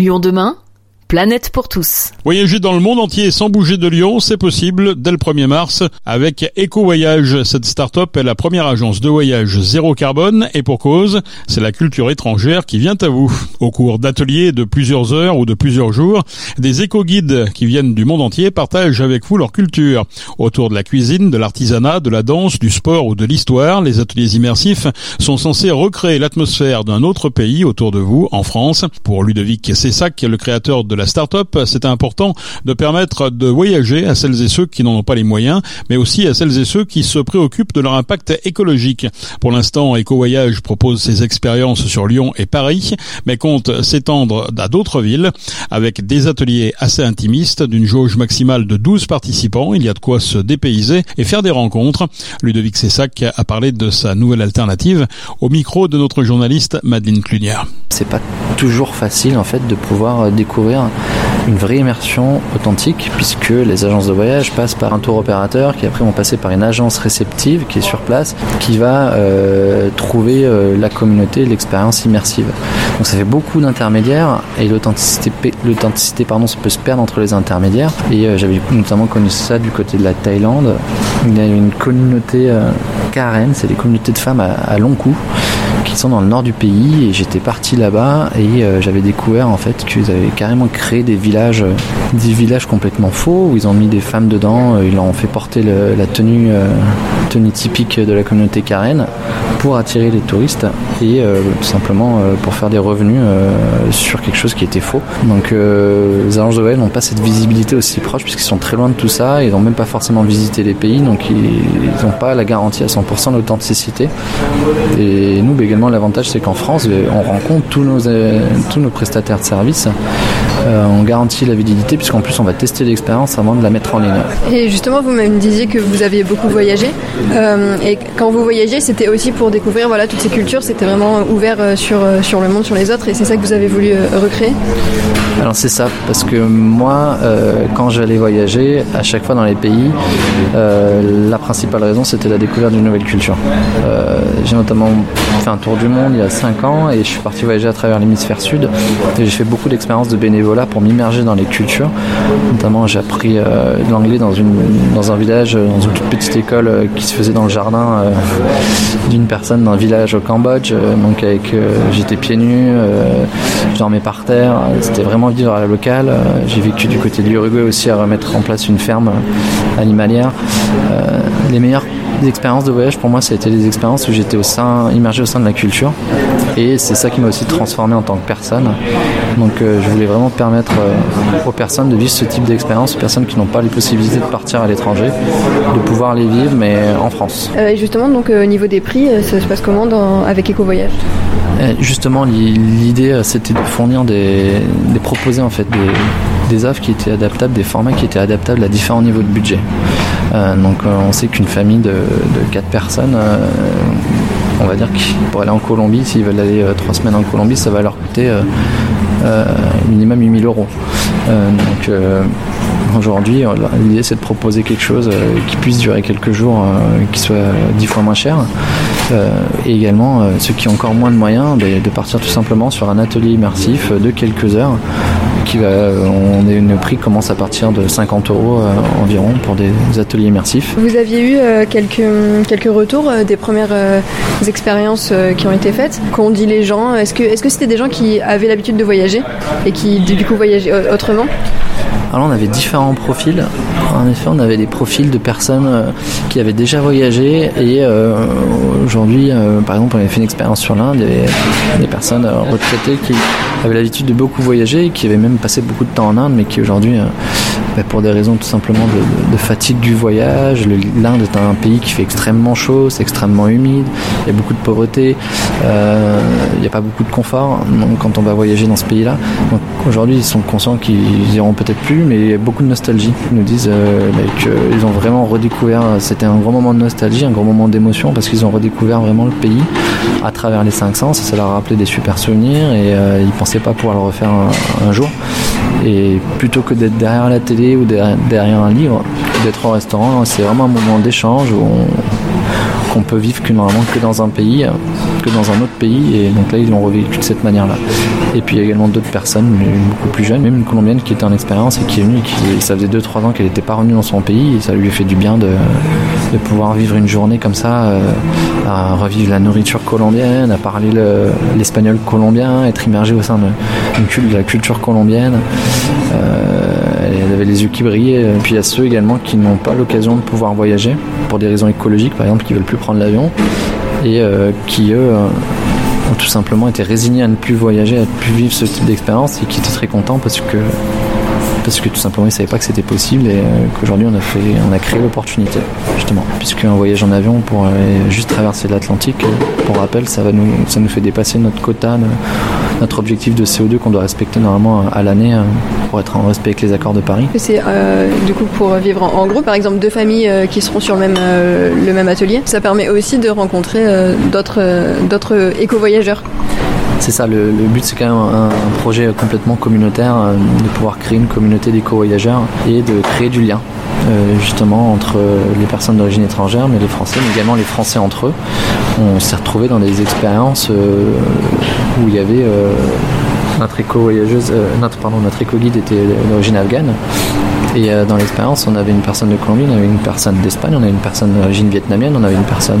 Lyon demain Planète pour tous. Voyager dans le monde entier sans bouger de Lyon, c'est possible dès le 1er mars avec Eco Voyage. Cette start-up est la première agence de voyage zéro carbone et pour cause, c'est la culture étrangère qui vient à vous. Au cours d'ateliers de plusieurs heures ou de plusieurs jours, des éco-guides qui viennent du monde entier partagent avec vous leur culture. Autour de la cuisine, de l'artisanat, de la danse, du sport ou de l'histoire, les ateliers immersifs sont censés recréer l'atmosphère d'un autre pays autour de vous, en France. Pour Ludovic Cessac, le créateur de la start-up, c'est important de permettre de voyager à celles et ceux qui n'en ont pas les moyens, mais aussi à celles et ceux qui se préoccupent de leur impact écologique. Pour l'instant, EcoVoyage propose ses expériences sur Lyon et Paris, mais compte s'étendre à d'autres villes avec des ateliers assez intimistes d'une jauge maximale de 12 participants. Il y a de quoi se dépayser et faire des rencontres. Ludovic Sessac a parlé de sa nouvelle alternative au micro de notre journaliste Madeleine Clunière. C'est pas toujours facile en fait de pouvoir découvrir une vraie immersion authentique puisque les agences de voyage passent par un tour opérateur qui après vont passer par une agence réceptive qui est sur place qui va euh, trouver euh, la communauté, l'expérience immersive. Donc ça fait beaucoup d'intermédiaires et l'authenticité, l'authenticité pardon, ça peut se perdre entre les intermédiaires. Et euh, j'avais notamment connu ça du côté de la Thaïlande. Il y a une communauté Karen, c'est des communautés de femmes à, à long cou qui sont dans le nord du pays et j'étais parti là-bas et euh, j'avais découvert en fait qu'ils avaient carrément créé des villages, euh, des villages complètement faux où ils ont mis des femmes dedans, euh, ils leur ont fait porter la tenue, tenue typique de la communauté Karen pour attirer les touristes et tout simplement pour faire des revenus sur quelque chose qui était faux. Donc les agences de voyage n'ont pas cette visibilité aussi proche puisqu'ils sont très loin de tout ça, ils n'ont même pas forcément visité les pays donc ils n'ont pas la garantie à 100% d'authenticité. Et nous, également, l'avantage, c'est qu'en France, on rencontre tous nos, tous nos prestataires de services. Euh, on garantit la validité, puisqu'en plus, on va tester l'expérience avant de la mettre en ligne. Et justement, vous me disiez que vous aviez beaucoup voyagé. et quand vous voyagez, c'était aussi pour découvrir voilà, toutes ces cultures. C'était vraiment ouvert sur, sur le monde, sur les autres. Et c'est ça que vous avez voulu recréer? Alors, c'est ça. Parce que moi, quand j'allais voyager, à chaque fois dans les pays, la principale raison, c'était la découverte d'une nouvelle culture. J'ai notamment fait un tour du monde il y a 5 ans et je suis parti voyager à travers l'hémisphère sud et j'ai fait beaucoup d'expériences de bénévolat pour m'immerger dans les cultures. Notamment j'ai appris euh, l'anglais dans, dans un village, dans une toute petite école euh, qui se faisait dans le jardin euh, d'une personne d'un village au Cambodge. donc avec j'étais pieds nus, je dormais par terre, c'était vraiment vivre à la locale. j'ai vécu du côté de l'Uruguay aussi à remettre en place une ferme animalière. les meilleurs les expériences de voyage, pour moi, ça a été des expériences où j'étais au sein, immergé au sein de la culture. Et c'est ça qui m'a aussi transformé en tant que personne. Donc euh, je voulais vraiment permettre euh, aux personnes de vivre ce type d'expérience, aux personnes qui n'ont pas les possibilités de partir à l'étranger, de pouvoir les vivre, mais en France. Euh, justement, donc au niveau des prix, ça se passe comment dans, avec Eco Voyage Justement, l'idée, c'était de fournir des, de proposer en fait des des offres qui étaient adaptables, des formats qui étaient adaptables à différents niveaux de budget. Euh, donc euh, on sait qu'une famille de, de 4 personnes, euh, on va dire que pour aller en Colombie, s'ils veulent aller 3 semaines en Colombie, ça va leur coûter minimum 8000 euros. donc aujourd'hui, l'idée c'est de proposer quelque chose qui puisse durer quelques jours, qui soit 10 fois moins cher. et également ceux qui ont encore moins de moyens, ben, de partir tout simplement sur un atelier immersif de quelques heures qui va, on est, prix commence à partir de 50 euros euh, environ pour des ateliers immersifs. Vous aviez eu euh, quelques, quelques retours euh, des premières expériences qui ont été faites Qu'ont dit les gens? Est-ce que que c'était des gens qui avaient l'habitude de voyager et qui du coup voyageaient autrement? Alors on avait différents profils. En effet, on avait des profils de personnes euh, qui avaient déjà voyagé et euh, aujourd'hui, euh, par exemple, on avait fait une expérience sur l'Inde, il y avait des personnes retraitées qui avaient l'habitude de beaucoup voyager et qui avaient même passé beaucoup de temps en Inde, mais qui aujourd'hui, pour des raisons tout simplement de, fatigue du voyage, l'Inde est un pays qui fait extrêmement chaud, c'est extrêmement humide, il y a beaucoup de pauvreté, il n'y a pas beaucoup de confort donc, quand on va voyager dans ce pays-là. Donc aujourd'hui, ils sont conscients qu'ils iront peut-être plus mais beaucoup de nostalgie. Ils nous disent euh, qu'ils ont vraiment redécouvert, c'était un grand moment de nostalgie, un grand moment d'émotion, parce qu'ils ont redécouvert vraiment le pays à travers les cinq sens, ça leur a rappelé des super souvenirs, et euh, ils pensaient pas pouvoir le refaire un, jour. Et plutôt que d'être derrière la télé ou derrière, un livre, d'être au restaurant, c'est vraiment un moment d'échange où on qu'on peut vivre que normalement que dans un pays, que dans un autre pays. Et donc là, ils l'ont revécu de cette manière-là. Et puis il y a également d'autres personnes, beaucoup plus jeunes, même une colombienne qui était en expérience et qui est venue, qui, ça faisait 2-3 ans qu'elle n'était pas revenue dans son pays et ça lui a fait du bien de, de pouvoir vivre une journée comme ça, euh, à revivre la nourriture colombienne, à parler l'espagnol colombien, être immergé au sein de, de la culture colombienne. Euh, elle avait les yeux qui brillaient. Puis il y a ceux également qui n'ont pas l'occasion de pouvoir voyager pour des raisons écologiques, par exemple, qui veulent plus prendre l'avion et euh, qui eux ont tout simplement été résignés à ne plus voyager, à ne plus vivre ce type d'expérience et qui étaient très contents parce que parce que tout simplement ils savaient pas que c'était possible et euh, qu'aujourd'hui on a fait on a créé l'opportunité justement puisqu'un voyage en avion pour juste traverser l'Atlantique euh, pour rappel ça va nous ça nous fait dépasser notre quota notre objectif de CO2 qu'on doit respecter normalement à l'année euh, pour être en respect avec les accords de Paris. C'est du coup pour vivre en, groupe, par exemple deux familles qui seront sur le même, le même atelier. Ça permet aussi de rencontrer d'autres d'autres éco-voyageurs. C'est ça, le, but c'est quand même un, projet complètement communautaire, euh, de pouvoir créer une communauté d'éco-voyageurs et de créer du lien euh, justement entre les personnes d'origine étrangère, mais les Français, mais également les Français entre eux. On s'est retrouvés dans des expériences euh, où il y avait notre éco-voyageuse, notre, pardon, notre éco-guide était d'origine afghane et euh, dans l'expérience, on avait une personne de Colombie, on avait une personne d'Espagne, on avait une personne d'origine vietnamienne, on avait une personne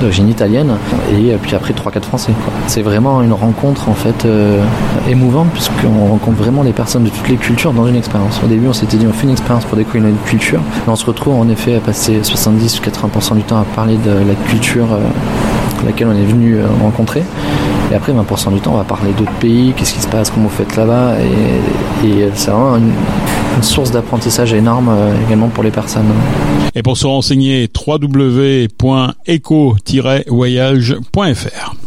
d'origine italienne, et euh, puis après 3-4 Français. C'est vraiment une rencontre en fait euh, émouvante, puisqu'on rencontre vraiment des personnes de toutes les cultures dans une expérience. Au début, on s'était dit on fait une expérience pour découvrir une culture, mais on se retrouve en effet à passer 70 80% du temps à parler de la culture laquelle on est venu rencontrer. Et après, 20% du temps, on va parler d'autres pays, qu'est-ce qui se passe, comment vous faites là-bas. Et, c'est vraiment une, une source d'apprentissage énorme euh, également pour les personnes. Et pour se renseigner, www.eco-voyage.fr.